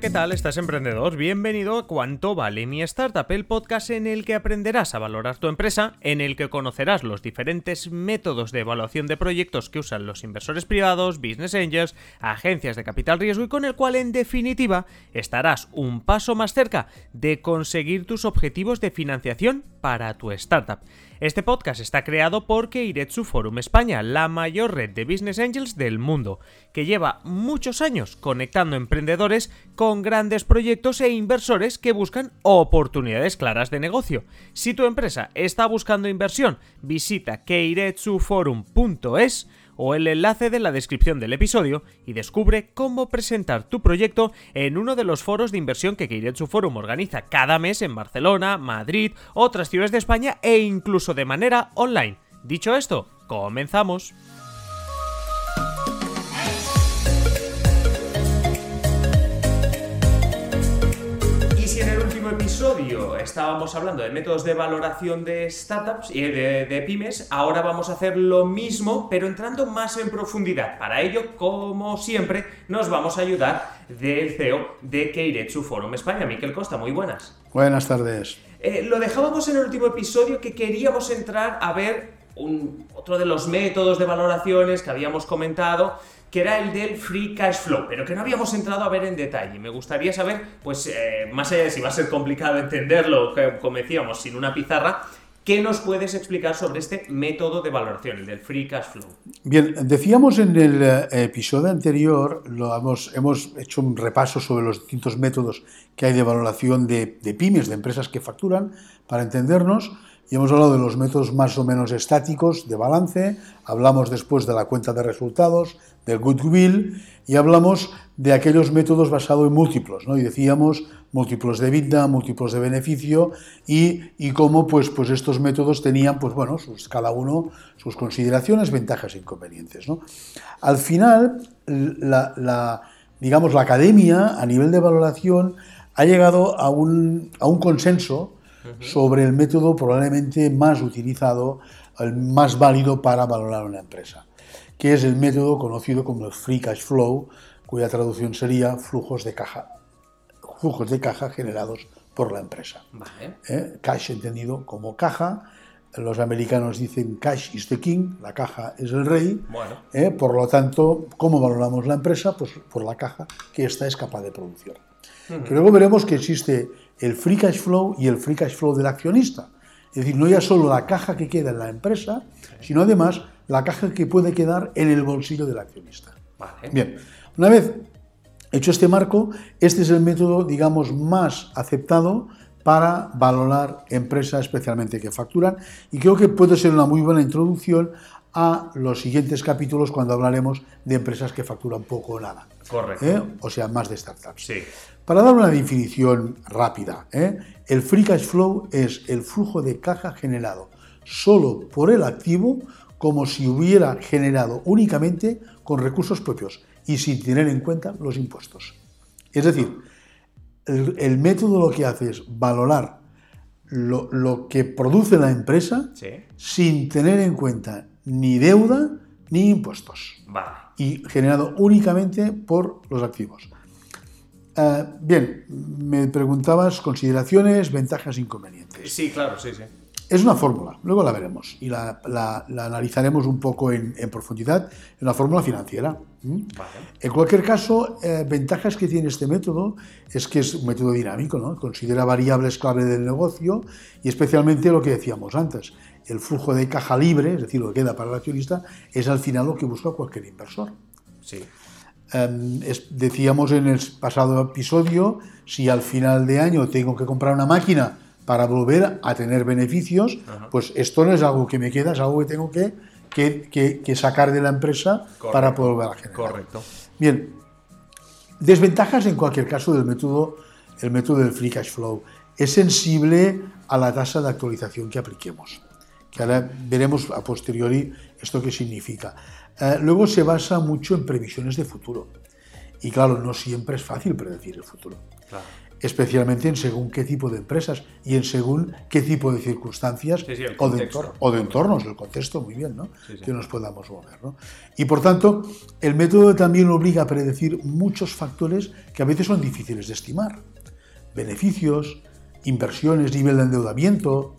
¿qué tal? ¿Estás emprendedor? Bienvenido a Cuánto vale mi startup, el podcast en el que aprenderás a valorar tu empresa, en el que conocerás los diferentes métodos de evaluación de proyectos que usan los inversores privados, business angels, agencias de capital riesgo y con el cual en definitiva estarás un paso más cerca de conseguir tus objetivos de financiación para tu startup. Este podcast está creado por Keiretsu Forum España, la mayor red de business angels del mundo, que lleva muchos años conectando emprendedores con grandes proyectos e inversores que buscan oportunidades claras de negocio. Si tu empresa está buscando inversión, visita keiretsuforum.es o el enlace de la descripción del episodio y descubre cómo presentar tu proyecto en uno de los foros de inversión que Keiretsu Forum organiza cada mes en Barcelona, Madrid, otras ciudades de España e incluso de manera online. Dicho esto, comenzamos. Estábamos hablando de métodos de valoración de startups y de, pymes, ahora vamos a hacer lo mismo, pero entrando más en profundidad. Para ello, como siempre, nos vamos a ayudar del CEO de Keiretsu Forum España, Miquel Costa. Muy buenas. Buenas tardes. Eh, lo dejábamos en el último episodio que queríamos entrar a ver un, otro de los métodos de valoraciones que habíamos comentado que era el del free cash flow, pero que no habíamos entrado a ver en detalle. Me gustaría saber, pues, eh, más allá de si va a ser complicado entenderlo, como decíamos, sin una pizarra, ¿Qué nos puedes explicar sobre este método de valoración, el del free cash flow? Bien, decíamos en el eh, episodio anterior, lo hemos, hecho un repaso sobre los distintos métodos que hay de valoración de, de pymes, de empresas que facturan, para entendernos. Y hemos hablado de los métodos más o menos estáticos de balance, hablamos después de la cuenta de resultados, del goodwill, y hablamos de aquellos métodos basados en múltiplos, ¿no? Y decíamos múltiplos de vida, múltiplos de beneficio, y, y cómo pues, pues estos métodos tenían, pues bueno, sus, cada uno sus consideraciones, ventajas e inconvenientes. ¿no? Al final, la, digamos, la academia, a nivel de valoración, ha llegado a un, a un consenso sobre el método probablemente más utilizado, el más válido para valorar una empresa, que es el método conocido como el free cash flow, cuya traducción sería flujos de caja, flujos de caja generados por la empresa. ¿Eh? Cash entendido como caja. Los americanos dicen cash is the king, la caja es el rey. ¿Eh? Por lo tanto, ¿cómo valoramos la empresa? Pues por la caja que ésta es capaz de producir. Luego veremos que existe el free cash flow y el free cash flow del accionista. Es decir, no ya solo la caja que queda en la empresa, sino además la caja que puede quedar en el bolsillo del accionista. Bien, una vez hecho este marco, este es el método, digamos, más aceptado para valorar empresas especialmente que facturan y creo que puede ser una muy buena introducción a los siguientes capítulos cuando hablaremos de empresas que facturan poco o nada. Correcto. ¿Eh? O sea, más de startups. Sí. Para dar una definición rápida, ¿eh? el free cash flow es el flujo de caja generado solo por el activo como si hubiera generado únicamente con recursos propios y sin tener en cuenta los impuestos. Es decir, el, método lo que hace es valorar lo, que produce la empresa sin tener en cuenta ni deuda ni impuestos. Y generado únicamente por los activos. Eh, bien, me preguntabas consideraciones, ventajas, inconvenientes. Sí, claro, sí, sí. Es una fórmula, luego la veremos y la, analizaremos un poco en, profundidad. Es una fórmula financiera. En cualquier caso, eh, ventajas que tiene este método es que es un método dinámico, ¿no? considera variables clave del negocio y especialmente lo que decíamos antes, el flujo de caja libre, es decir, lo que queda para el accionista, es al final lo que busca cualquier inversor. Sí. Em, decíamos en el pasado episodio, si al final de año tengo que comprar una máquina para volver a tener beneficios, pues esto no es algo que me queda, es algo que tengo que, que, sacar de la empresa para poder volver a generar. Correcto. Bien, desventajas en cualquier caso del método, el método del free cash flow. Es sensible a la tasa de actualización que apliquemos, que ahora veremos a posteriori esto qué significa. Eh, luego se basa mucho en previsiones de futuro. Y claro, no siempre es fácil predecir el futuro. especialmente en según qué tipo de empresas y en según qué tipo de circunstancias Sí, sí, el o, de o de entornos, el contexto, muy bien, ¿no? Sí. Que nos podamos mover, ¿no? Y por tanto, el método también obliga a predecir muchos factores que a veces son difíciles de estimar. Beneficios, inversiones, nivel de endeudamiento,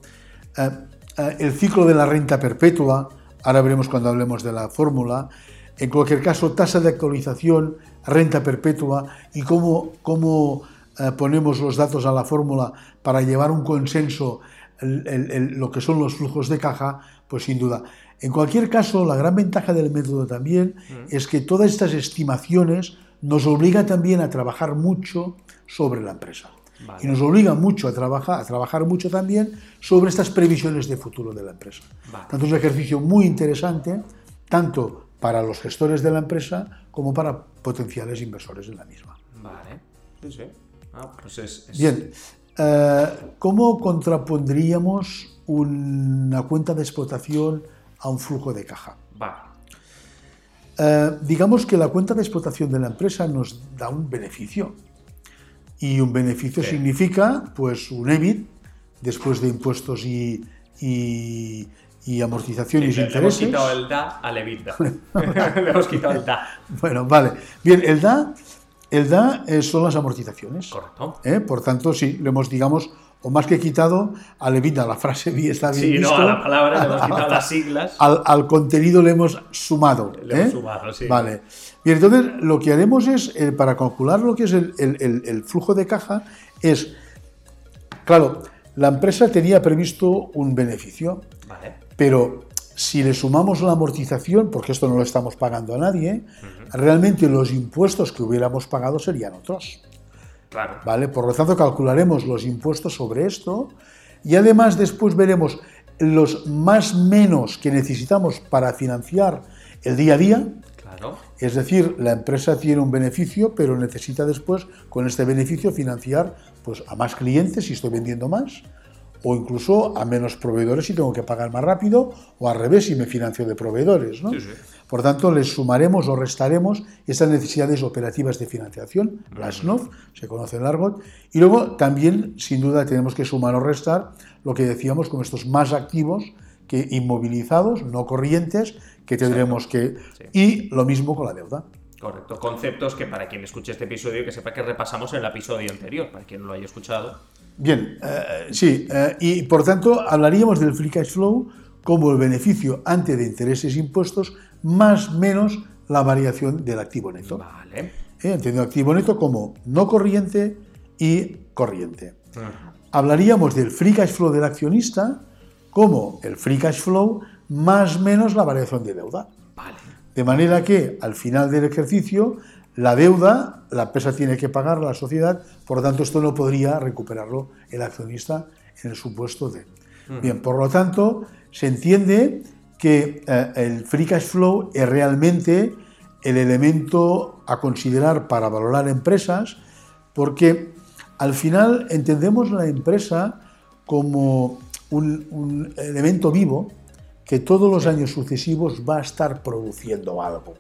eh, eh, el ciclo de la renta perpetua, ahora veremos cuando hablemos de la fórmula, en cualquier caso, tasa de actualización, renta perpetua y cómo, cómo eh, ponemos los datos a la fórmula para llevar un consenso, el- el- el- lo que son los flujos de caja, pues sin duda. En cualquier caso, la gran ventaja del método también es que todas estas estimaciones nos obligan también a trabajar mucho sobre la empresa. Vale. Y nos obliga mucho a trabajar, a trabajar mucho también sobre estas previsiones de futuro de la empresa. Vale. Tanto es un ejercicio muy interesante, tanto para los gestores de la empresa como para potenciales inversores en la misma. Vale. Sí, sí. Ah, pues es, es- Bien, eh, ¿cómo contrapondríamos una cuenta de explotación a un flujo de caja? Vale. Eh, digamos que la cuenta de explotación de la empresa nos da un beneficio. Y un beneficio Sí. significa pues un EBIT después de impuestos y, y, y amortizaciones y le hemos intereses. quitado el da al EBITDA. le hemos quitado el da. Bueno, vale. Bien, el DA, el DA eh, son las amortizaciones. Correcto. ¿eh? Por tanto, sí, le hemos, digamos, o más que quitado, al EBITDA, la frase está bien Sí, visto, no, a la palabra le hemos quitado las siglas. al, al contenido le hemos sumado. Le hemos ¿eh? sumado, sí. Vale. Bien, entonces lo que haremos es, eh, para calcular lo que es el, el- el- el flujo de caja, es, claro, la empresa tenía previsto un beneficio, Vale. pero si le sumamos la amortización, porque esto no lo estamos pagando a nadie, realmente los impuestos que hubiéramos pagado serían otros. Claro. ¿vale? Por lo tanto, calcularemos los impuestos sobre esto y además después veremos los más menos que necesitamos para financiar el día a día. Claro. Es decir, la empresa tiene un beneficio, pero necesita después, con este beneficio, financiar pues, a más clientes si estoy vendiendo más, o incluso a menos proveedores si tengo que pagar más rápido, o al revés si me financio de proveedores. ¿no? Sí, sí. Por tanto, les sumaremos o restaremos estas necesidades operativas de financiación, las NOF, se conoce en argot, y luego también, sin duda, tenemos que sumar o restar lo que decíamos con estos más activos que inmovilizados, no corrientes, que tendremos que... Sí. Y lo mismo con la deuda. Correcto. Conceptos que para quien escuche este episodio, que sepa que repasamos en el episodio anterior, para quien no lo haya escuchado. Bien, eh, sí, eh, y por tanto hablaríamos del free cash flow como el beneficio ante de intereses e impuestos más menos la variación del activo neto. Vale. ¿eh? entendiendo activo neto como no corriente y corriente. Hablaríamos del free cash flow del accionista como el free cash flow más menos la variación de deuda. Vale. De manera que al final del ejercicio la deuda la empresa tiene que pagar a la sociedad, por lo tanto esto no podría recuperarlo el accionista en el supuesto de. Bien, por lo tanto se entiende que eh, el free cash flow es realmente el elemento a considerar para valorar empresas, porque al final entendemos la empresa como un, un elemento vivo que todos los años sucesivos va a estar produciendo algo,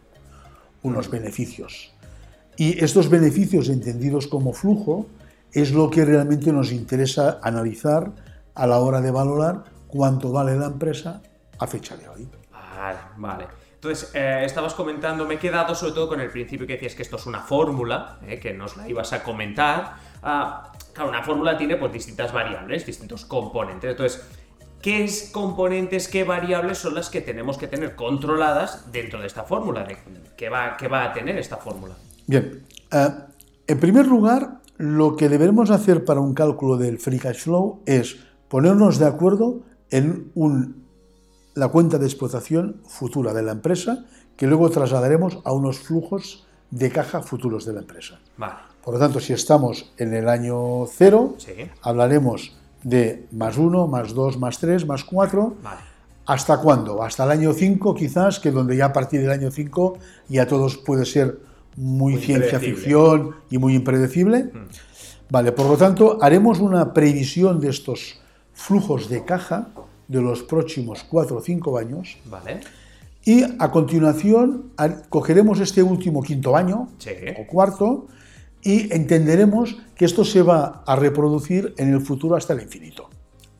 unos beneficios. Y estos beneficios entendidos como flujo es lo que realmente nos interesa analizar a la hora de valorar cuánto vale la empresa a fecha de hoy. Vale, vale. Entonces, eh, estabas comentando, me he quedado sobre todo con el principio que decías que esto es una fórmula, eh, que nos la ibas a comentar. Ah, claro, una fórmula tiene pues distintas variables, distintos componentes. Entonces, ¿qué es componentes, qué variables son las que tenemos que tener controladas dentro de esta fórmula? De, ¿qué, va, ¿Qué va a tener esta fórmula? Bien, eh, en primer lugar, lo que debemos hacer para un cálculo del free cash flow es ponernos de acuerdo en un- la cuenta de explotación futura de la empresa que luego trasladaremos a unos flujos de caja futuros de la empresa. Vale. Por lo tanto, si estamos en el año cero, Sí. hablaremos de más uno, más dos, más tres, más cuatro. Vale. ¿Hasta cuándo? Hasta el año 5 quizás, que donde ya a partir del año 5 ya todos puede ser muy, Muy ciencia ficción y muy impredecible. Vale, por lo tanto, haremos una previsión de estos flujos de caja de los próximos 4 o 5 años Vale. y a continuación cogeremos este último quinto año Sí. o cuarto y entenderemos que esto se va a reproducir en el futuro hasta el infinito.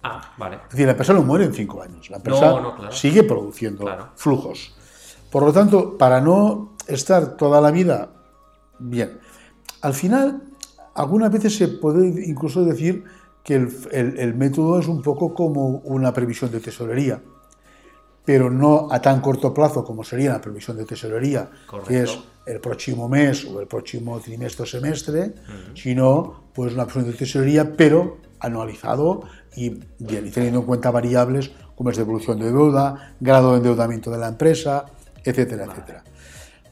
Ah, vale. Es decir, la empresa no muere en cinco años, la empresa No, no, claro. sigue produciendo Claro. flujos. Por lo tanto, para no estar toda la vida bien, al final, algunas veces se puede incluso decir que el, el- el método es un poco como una previsión de tesorería, pero no a tan corto plazo como sería la previsión de tesorería, que Correcto. es el próximo mes o el próximo trimestre o semestre, sino pues una previsión de tesorería, pero anualizado y bien, y teniendo en cuenta variables como es devolución de deuda, grado de endeudamiento de la empresa, etcétera, etcétera.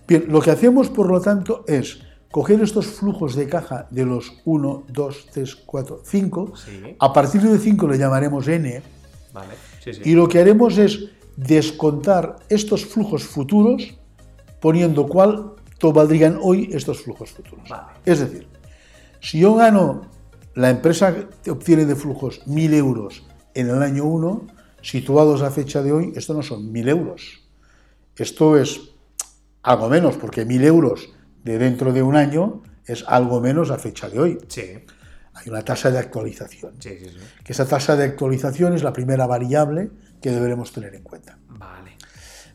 Bien, lo que hacemos, por lo tanto, es coger estos flujos de caja de los 1, 2, 3, 4, 5. Sí. A partir de 5 le llamaremos N. Vale. Sí, sí. Y lo que haremos es descontar estos flujos futuros poniendo cuánto valdrían hoy estos flujos futuros. Vale. Es decir, si yo gano, la empresa obtiene de flujos 1.000 euros en el año 1, situados a fecha de hoy, esto no son 1.000 euros. Esto es algo menos, porque 1.000 euros de dentro de un año es algo menos a fecha de hoy. Sí. Hay una tasa de actualización. Sí, sí, sí. Que esa tasa de actualización es la primera variable que deberemos tener en cuenta. Vale.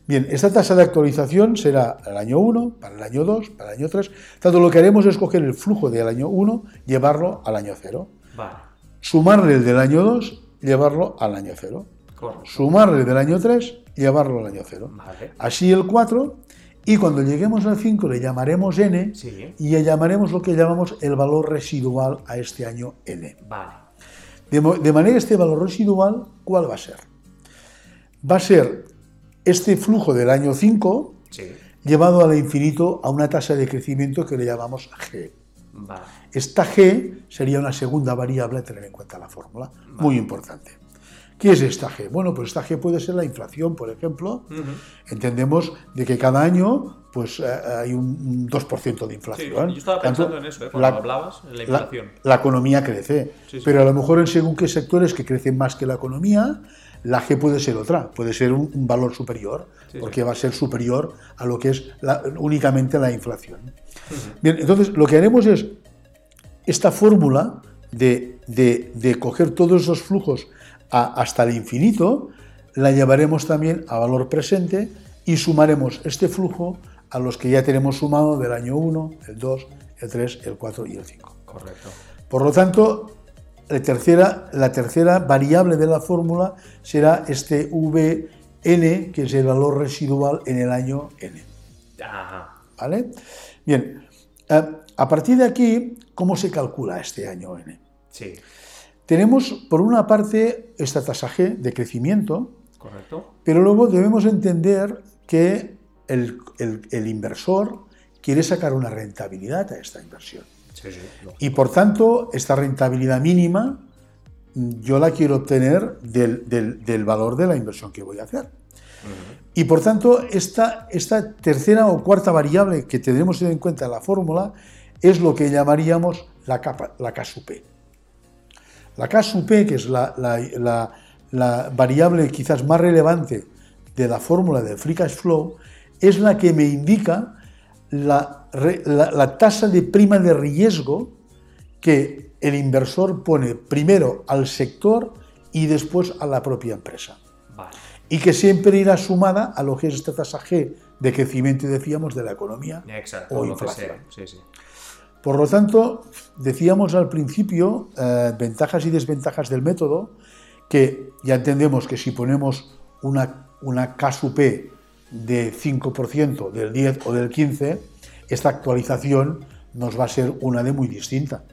Bien, esta tasa de actualización será el año 1, para el año 2, para el año 3. Tanto lo que haremos es coger el flujo del año 1, llevarlo al año 0. Vale. Sumarle el del año 2, llevarlo al año 0. Correcto. Sumarle el del año 3, llevarlo al año 0. Vale. Así el 4, y cuando lleguemos al 5 le llamaremos n Sí. y le llamaremos lo que llamamos el valor residual a este año n. Vale. De, de manera este valor residual, ¿cuál va a ser? Va a ser este flujo del año 5 Sí. llevado al infinito a una tasa de crecimiento que le llamamos g. Vale. Esta g sería una segunda variable a tener en cuenta en la fórmula, muy importante. ¿Qué es esta g? Bueno, pues esta g puede ser la inflación, por ejemplo. Entendemos de que cada año pues, eh, hay un un 2% de Sí, inflación. yo estaba Tanto, pensando en eso, ¿eh? cuando hablabas, en la la- inflación. La, economía crece, Sí, sí. pero a lo mejor en según qué sectores que crecen más que la economía, la G puede ser otra, puede ser un, un valor superior, porque va a ser superior a lo que es la- únicamente la inflación. Bien, entonces lo que haremos es esta fórmula de, de- de coger todos esos flujos a- hasta el infinito, la llevaremos también a valor presente y sumaremos este flujo a los que ya tenemos sumado del año 1, el 2, el 3, el 4 y el 5. Correcto. Por lo tanto, la tercera, la tercera variable de la fórmula será este Vn, que es el valor residual en el año n. Ajá. ¿Vale? Bien, eh, a partir de aquí, ¿cómo se calcula este año n? Sí. Tenemos, por una parte, esta tasa G de crecimiento, Correcto. pero luego debemos entender que el, el- el inversor quiere sacar una rentabilidad a esta inversión. Sí, sí. no. Y por tanto, esta rentabilidad mínima mm, yo la quiero obtener del, del- del valor de la inversión que voy a hacer. Y por tanto, esta, esta tercera o cuarta variable que tendremos en cuenta en la fórmula es lo que llamaríamos la, capa, la K sub P. La K sub P, que es la, la- la- la variable quizás más relevante de la fórmula del free cash flow, es la que me indica la, la- tasa de prima de riesgo que el inversor pone primero al sector y después a la propia empresa. Vale. Y que siempre irá sumada a lo que es esta tasa G de crecimiento, decíamos, de la economía Exacto. o lo que inflación. sea. Sí, sí. Por lo tanto, decíamos al principio eh, ventajas y desventajas del método, que ya entendemos que si ponemos una, una K sub P de 5%, del 10 o del 15, esta actualización nos va a ser una de muy distinta,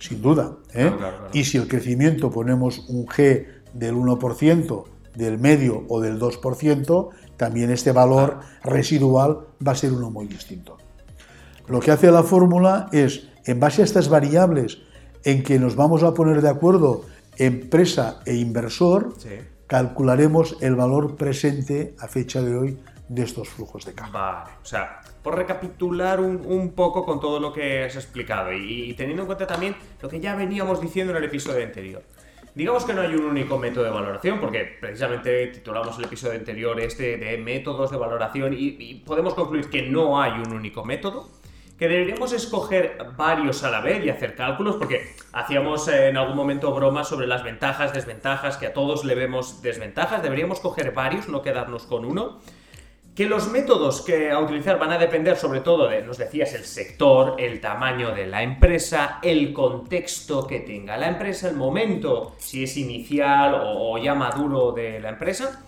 sin duda. ¿eh? Claro, claro, claro. Y si el crecimiento ponemos un G del 1%, del medio o del 2%, también este valor residual va a ser uno muy distinto. Lo que hace la fórmula es, en base a estas variables en que nos vamos a poner de acuerdo empresa e inversor, Sí. calcularemos el valor presente a fecha de hoy de estos flujos de caja. Vale, o sea, por recapitular un, un poco con todo lo que has explicado y, y teniendo en cuenta también lo que ya veníamos diciendo en el episodio anterior. Digamos que no hay un único método de valoración, porque precisamente titulamos el episodio anterior este de métodos de valoración y, y podemos concluir que no hay un único método. Que deberíamos escoger varios a la vez y hacer cálculos, porque hacíamos eh, en algún momento bromas sobre las ventajas, desventajas, que a todos le vemos desventajas, deberíamos coger varios, no quedarnos con uno. Que los métodos que a utilizar van a depender sobre todo de, nos decías, el sector, el tamaño de la empresa, el contexto que tenga la empresa, el momento, si es inicial o ya maduro de la empresa.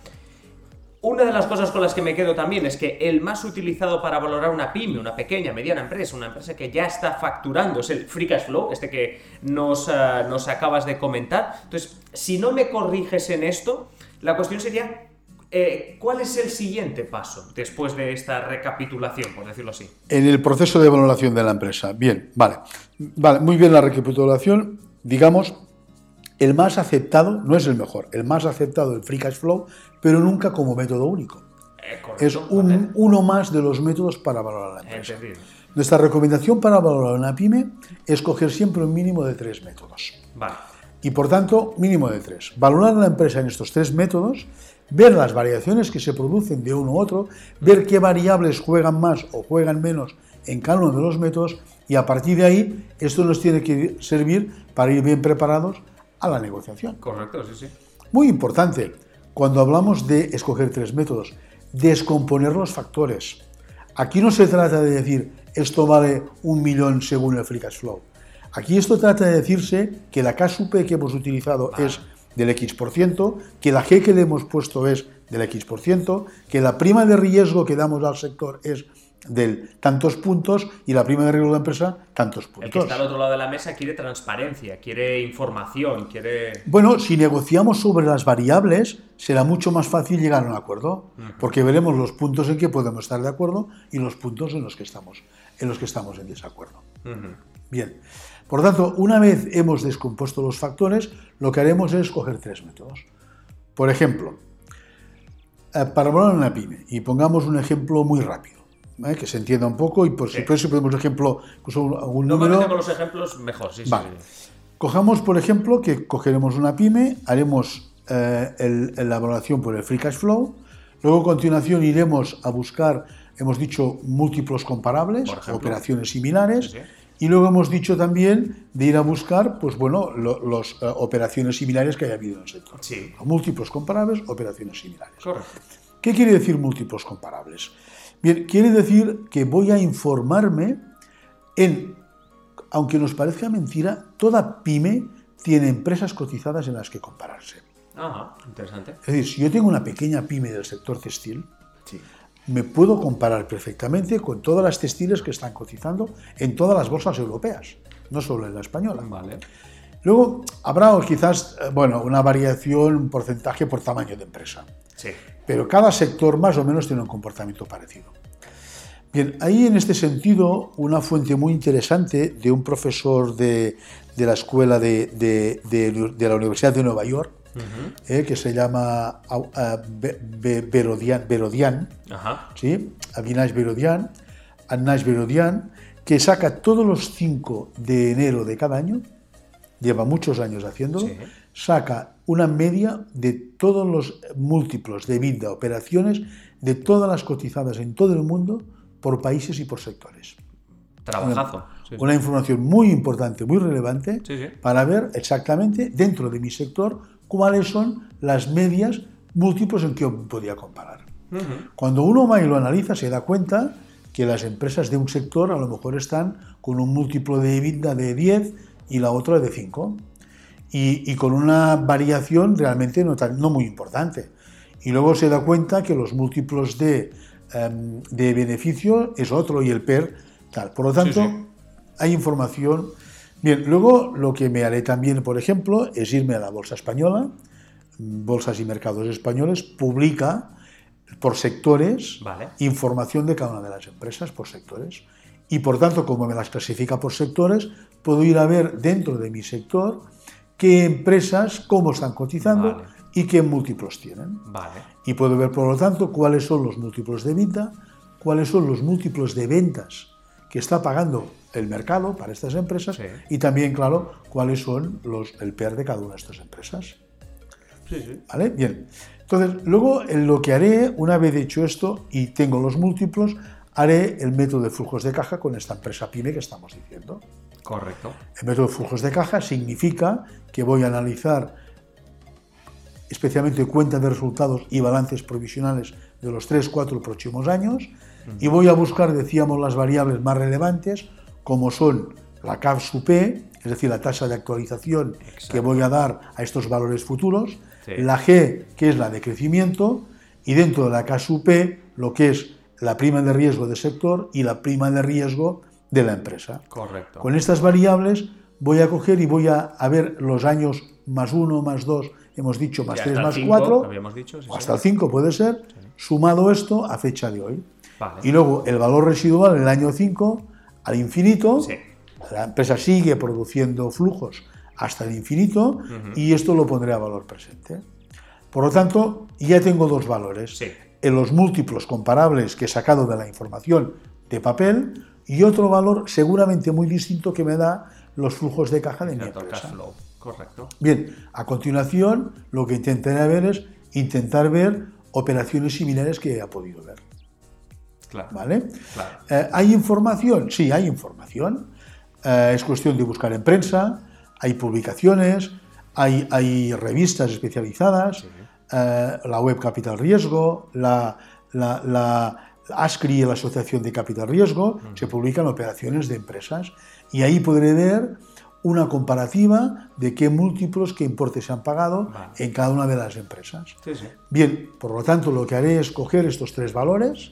Una de las cosas con las que me quedo también es que el más utilizado para valorar una pyme, una pequeña, mediana empresa, una empresa que ya está facturando, es el free cash flow, este que nos, eh, nos acabas de comentar. Entonces, si no me corriges en esto, la cuestión sería, eh, ¿cuál es el siguiente paso después de esta recapitulación, por decirlo así? En el proceso de valoración de la empresa. Bien, vale. Vale, muy bien la recapitulación. Digamos, el más aceptado, no es el mejor, el más aceptado, el free cash flow, pero nunca como método único. Eh, correcto, es un- vale. uno más de los métodos para valorar la empresa. Entendido. Nuestra recomendación para valorar una pyme es coger siempre un mínimo de tres métodos. Vale. Y por tanto, mínimo de tres. Valorar la empresa en estos tres métodos, ver las variaciones que se producen de uno u otro, ver qué variables juegan más o juegan menos en cada uno de los métodos y a partir de ahí esto nos tiene que servir para ir bien preparados a la negociación. Correcto, sí, sí. Muy importante, cuando hablamos de escoger tres métodos, descomponer los factores. Aquí no se trata de decir esto vale un millón según el free cash flow. Aquí esto trata de decirse que la KSUP que hemos utilizado es del X%, por ciento, que la G que le hemos puesto es del X%, por ciento, que la prima de riesgo que damos al sector es del tantos puntos y la prima de riesgo de la empresa tantos El puntos. que está al otro lado de la mesa quiere transparencia, quiere información, quiere... Bueno, si negociamos sobre las variables, será mucho más fácil llegar a un acuerdo, porque veremos los puntos en que podemos estar de acuerdo y los puntos en los que estamos, en los que estamos en desacuerdo. Bien. Por tanto, una vez hemos descompuesto los factores, lo que haremos es coger tres métodos. Por ejemplo, eh, para valorar una pyme, y pongamos un ejemplo muy rápido, ¿eh? que se entienda un poco, y por Sí. si ponemos ejemplo, incluso algún número. con los ejemplos mejor, sí, Vale. sí. Cojamos, por ejemplo, que cogeremos una pyme, haremos eh, el- la valoración por el free cash flow, luego a continuación iremos a buscar, hemos dicho, múltiplos comparables, operaciones similares, Sí, y luego hemos dicho también de ir a buscar, pues bueno, las operaciones similares que haya habido en el sector. Sí. Múltiplos comparables, operaciones similares. Correcto. ¿Qué quiere decir múltiplos comparables? Bien, quiere decir que voy a informarme en, aunque nos parezca mentira, toda pyme tiene empresas cotizadas en las que compararse. Ajá, interesante. Es decir, si yo tengo una pequeña pyme del sector textil, Sí. me puedo comparar perfectamente con todas las textiles que están cotizando en todas las bolsas europeas, no solo en la española. Vale. Luego habrá quizás, eh, bueno, una variación, un porcentaje por tamaño de empresa. Sí. pero cada sector más o menos tiene un comportamiento parecido. Bien, ahí en este sentido, una fuente muy interesante de un profesor de, de la escuela de, de- de- de la Universidad de Nueva York, eh, que se llama Be- Berodian, Berodian, Ajá. ¿sí? Avinash Berodian, Berodian, que saca todos los 5 de enero de cada año, lleva muchos años haciéndolo, Sí. saca una media de todos los múltiplos de vida, operaciones, de todas las cotizadas en todo el mundo por países y por sectores. Trabajazo. Sí, sí. Una información muy importante, muy relevante, Sí, sí. para ver exactamente dentro de mi sector cuáles son las medias múltiplos en que yo podía comparar. Ujú. Cuando uno va y lo analiza, se da cuenta que las empresas de un sector a lo mejor están con un múltiplo de EBITDA de 10 y la otra de 5. Y, y con una variación realmente no, tan- no muy importante. Y luego se da cuenta que los múltiplos de, em, de beneficio es otro y el PER tal. Por lo tanto, sí. hay información. Bien, luego lo que me haré también, por ejemplo, es irme a la Bolsa Española, Bolsas y Mercados Españoles, publica por sectores Vale. información de cada una de las empresas por sectores. Y por tanto, como me las clasifica por sectores, puedo ir a ver dentro de mi sector qué empresas, cómo están cotizando Vale. y qué múltiplos tienen. Vale. Y puedo ver, por lo tanto, cuáles son los múltiplos de venta, cuáles son los múltiplos de ventas que está pagando el mercado para estas empresas Sí. y también, claro, cuáles son los, el PER de cada una de estas empresas. Sí, sí. ¿Vale? Bien. Entonces, luego en lo que haré, una vez hecho esto y tengo los múltiplos, haré el método de flujos de caja con esta empresa PYME que estamos diciendo. Correcto. El método de flujos de caja significa que voy a analizar especialmente cuentas de resultados y balances provisionales de los 3, 4 próximos años y voy a buscar, decíamos, las variables más relevantes como son la P, es decir, la tasa de actualización que voy a dar a estos valores futuros, la G, que es la de crecimiento, y dentro de la P, lo que es la prima de riesgo del sector y la prima de riesgo de la empresa. Correcto. Con estas variables voy a coger y voy a, ver los años más 1, más 2, hemos dicho más 3, más 4, hasta el 5 puede ser, sumado esto a fecha de hoy. Y luego el valor residual en el año 5 al infinito, la empresa sigue produciendo flujos hasta el infinito y esto lo pondré a valor presente. Por lo tanto, ya tengo dos valores. En los múltiplos comparables que he sacado de la información de papel y otro valor seguramente muy distinto que me da los flujos de caja de mi empresa. Correcto. Bien, a continuación lo que intentaré ver es intentar ver operaciones similares que he podido ver. ¿Vale? Eh, ¿Hay información? Sí, hay información. Eh, es cuestión de buscar en prensa, hay publicaciones, hay, hay revistas especializadas, eh, la web Capital Riesgo, la, la, la ASCRI, la Asociación de Capital Riesgo, se publican operaciones de empresas y ahí podré ver una comparativa de qué múltiplos, qué importes se han pagado en cada una de las empresas. Bien, por lo tanto, lo que haré es coger estos tres valores,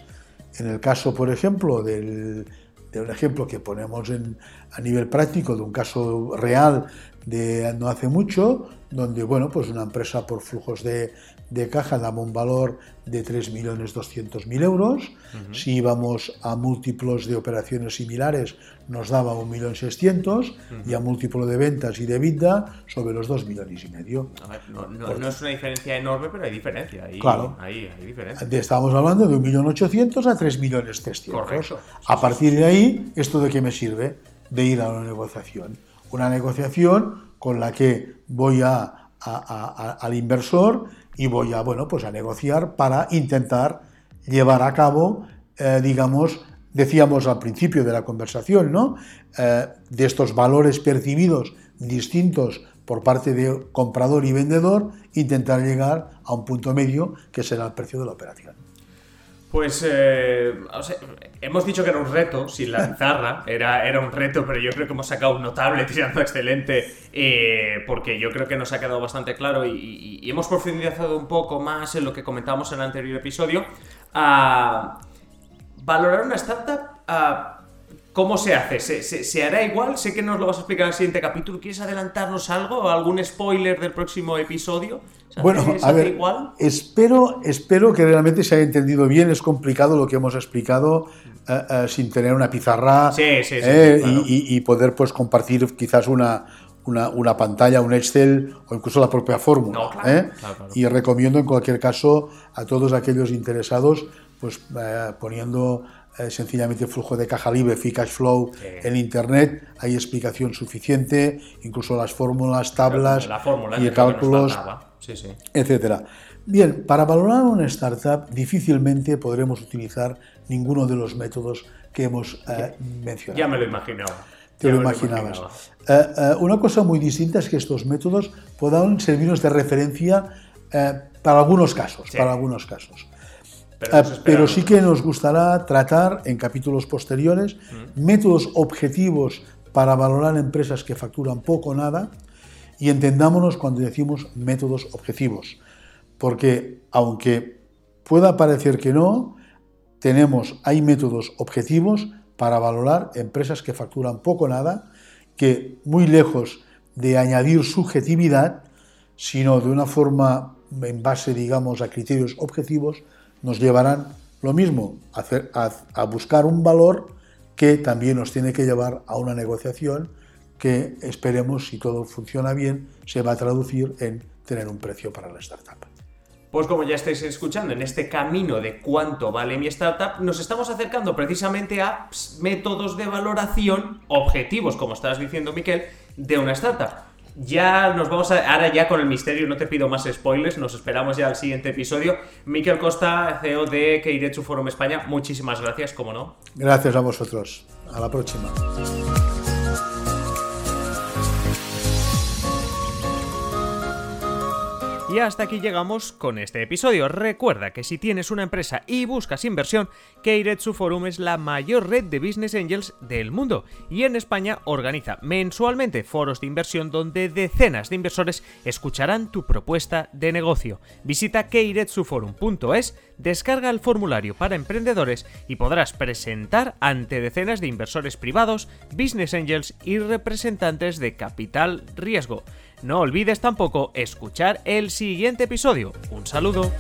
en el caso, por ejemplo, del, de un ejemplo que ponemos en, a nivel práctico de un caso real de no hace mucho, donde bueno, pues una empresa por flujos de, de caja daba un valor de 3.200.000 euros. Si íbamos a múltiplos de operaciones similares, nos daba 1.600.000 y a múltiplo de ventas y de vida sobre los 2 millones y medio. no, es una diferencia enorme, pero hay diferencia. claro. Hay, diferencia. Estábamos hablando de 1.800.000 a 3.300.000. Correcto. A partir de ahí, ¿esto de qué me sirve? De ir a una negociación. Una negociación con la que voy a al inversor y voy a, bueno, pues a negociar para intentar llevar a cabo, eh, digamos, decíamos al principio de la conversación, ¿no? Eh, de estos valores percibidos distintos por parte de comprador y vendedor, intentar llegar a un punto medio que será el precio de la operación. Pues eh, hemos dicho que era un reto, sin la pizarra, era, era un reto, pero yo creo que hemos sacado un notable tirando excelente, eh, porque yo creo que nos ha quedado bastante claro y, hemos profundizado un poco más en lo que comentábamos en el anterior episodio. A valorar una startup, ¿cómo se hace? ¿Se, se, hará igual? Sé que nos lo vas a explicar en el siguiente capítulo. ¿Quieres adelantarnos algo? ¿Algún spoiler del próximo episodio? Bueno, a ver, Espero, espero que realmente se haya entendido bien. Es complicado lo que hemos explicado eh, eh, sin tener una pizarra eh, y, poder pues compartir quizás una, una, pantalla, un Excel o incluso la propia fórmula. Y recomiendo en cualquier caso a todos aquellos interesados pues poniendo sencillamente flujo de caja libre, free cash flow en internet, hay explicación suficiente, incluso las fórmulas, tablas y cálculos sí, etcétera. Bien, para valorar una startup difícilmente podremos utilizar ninguno de los métodos que hemos eh, mencionado. Ya me lo imaginaba. Te lo imaginabas. Eh, eh, una cosa muy distinta es que estos métodos puedan servirnos de referencia para algunos casos, para algunos casos. Pero, sí que nos gustará tratar en capítulos posteriores mm. métodos objetivos para valorar empresas que facturan poco o nada, y entendámonos cuando decimos métodos objetivos, porque aunque pueda parecer que no, tenemos, hay métodos objetivos para valorar empresas que facturan poco o nada, que muy lejos de añadir subjetividad, sino de una forma en base, digamos, a criterios objetivos, nos llevarán lo mismo, a, buscar un valor que también nos tiene que llevar a una negociación que esperemos, si todo funciona bien, se va a traducir en tener un precio para la startup. Pues como ya estáis escuchando, en este camino de cuánto vale mi startup, nos estamos acercando precisamente a métodos de valoración objetivos, como estabas diciendo Miquel, de una startup. Ya nos vamos a. Ahora, ya con el misterio, no te pido más spoilers, nos esperamos ya al siguiente episodio. Miquel Costa, CEO de Keiretsu Forum España, muchísimas gracias, como no. Gracias a vosotros. A la próxima. Y hasta aquí llegamos con este episodio. Recuerda que si tienes una empresa y buscas inversión, Keiretsu Forum es la mayor red de business angels del mundo y en España organiza mensualmente foros de inversión donde decenas de inversores escucharán tu propuesta de negocio. Visita keiretsuforum.es, descarga el formulario para emprendedores y podrás presentar ante decenas de inversores privados, business angels y representantes de capital riesgo. No olvides tampoco escuchar el siguiente episodio. Un saludo.